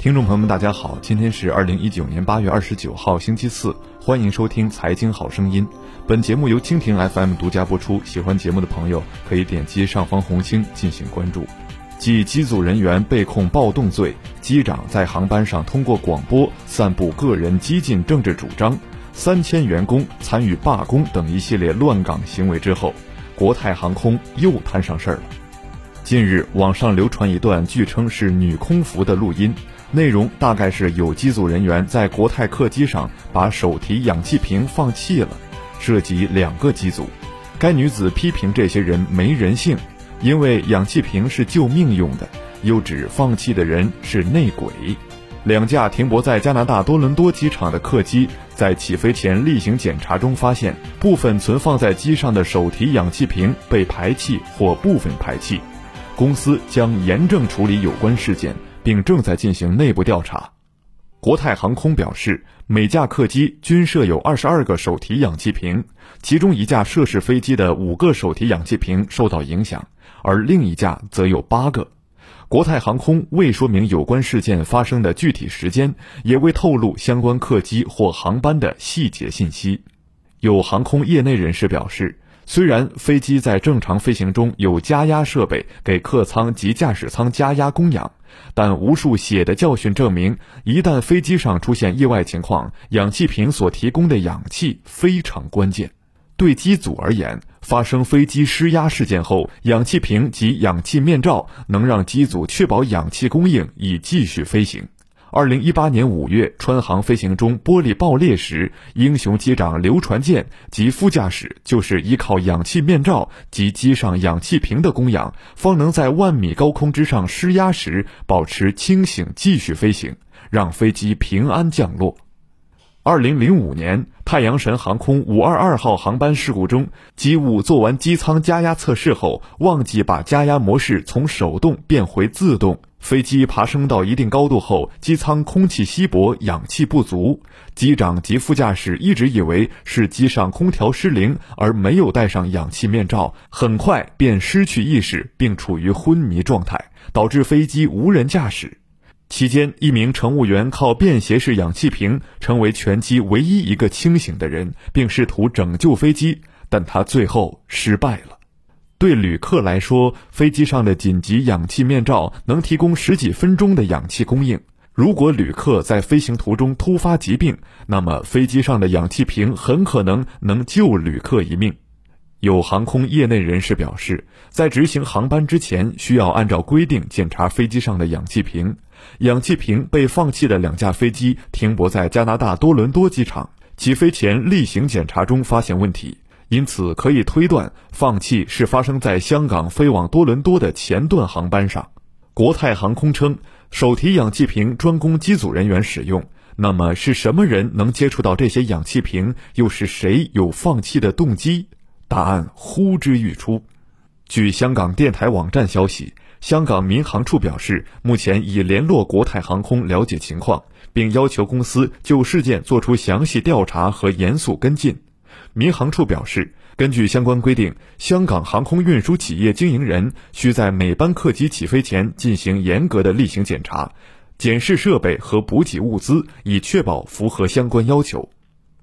听众朋友们，大家好，今天是二零一九年八月二十九号，星期四，欢迎收听《财经好声音》。本节目由蜻蜓 FM 独家播出，喜欢节目的朋友可以点击上方红星进行关注。继机组人员被控暴动罪，机长在航班上通过广播散布个人激进政治主张，三千员工参与罢工等一系列乱港行为之后，国泰航空又摊上事儿了。近日，网上流传一段据称是女空服的录音。内容大概是有机组人员在国泰客机上把手提氧气瓶放弃了，涉及两个机组。该女子批评这些人没人性，因为氧气瓶是救命用的，又指放弃的人是内鬼。两架停泊在加拿大多伦多机场的客机在起飞前例行检查中发现，部分存放在机上的手提氧气瓶被排气或部分排气，公司将严正处理有关事件。并正在进行内部调查。国泰航空表示，每架客机均设有二十二个手提氧气瓶，其中一架涉事飞机的五个手提氧气瓶受到影响，而另一架则有八个。国泰航空未说明有关事件发生的具体时间，也未透露相关客机或航班的细节信息。有航空业内人士表示。虽然飞机在正常飞行中有加压设备给客舱及驾驶舱加压供氧，但无数血的教训证明，一旦飞机上出现意外情况，氧气瓶所提供的氧气非常关键。对机组而言，发生飞机失压事件后，氧气瓶及氧气面罩能让机组确保氧气供应以继续飞行。二零一八年五月，川航飞行中玻璃爆裂时，英雄机长刘传健及副驾驶就是依靠氧气面罩及机上氧气瓶的供氧，方能在万米高空之上施压时保持清醒继续飞行，让飞机平安降落。二零零五年，太阳神航空五二二号航班事故中，机务做完机舱加压测试后，忘记把加压模式从手动变回自动。飞机爬升到一定高度后，机舱空气稀薄，氧气不足。机长及副驾驶一直以为是机上空调失灵，而没有戴上氧气面罩，很快便失去意识，并处于昏迷状态，导致飞机无人驾驶。期间，一名乘务员靠便携式氧气瓶成为全机唯一一个清醒的人，并试图拯救飞机，但他最后失败了。对旅客来说，飞机上的紧急氧气面罩能提供十几分钟的氧气供应。如果旅客在飞行途中突发疾病，那么飞机上的氧气瓶很可能能救旅客一命。有航空业内人士表示，在执行航班之前，需要按照规定检查飞机上的氧气瓶。氧气瓶被放弃的两架飞机停泊在加拿大多伦多机场，起飞前例行检查中发现问题。因此，可以推断放弃是发生在香港飞往多伦多的前段航班上。国泰航空称，手提氧气瓶专供机组人员使用。那么，是什么人能接触到这些氧气瓶？又是谁有放弃的动机？答案呼之欲出。据香港电台网站消息，香港民航处表示，目前已联络国泰航空了解情况，并要求公司就事件作出详细调查和严肃跟进。民航处表示，根据相关规定，香港航空运输企业经营人需在每班客机起飞前进行严格的例行检查，检视设备和补给物资，以确保符合相关要求。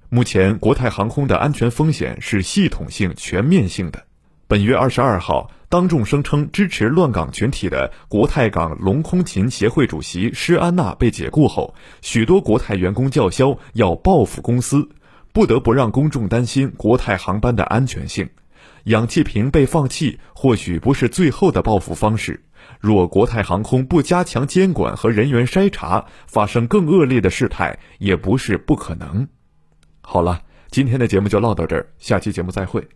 目前，国泰航空的安全风险是系统性、全面性的。本月二十二号，当众声称支持乱港群体的国泰港龙空勤协会主席施安娜被解雇后，许多国泰员工叫嚣要报复公司。不得不让公众担心国泰航班的安全性，氧气瓶被放弃或许不是最后的报复方式。若国泰航空不加强监管和人员筛查，发生更恶劣的事态也不是不可能。好了，今天的节目就唠到这儿，下期节目再会。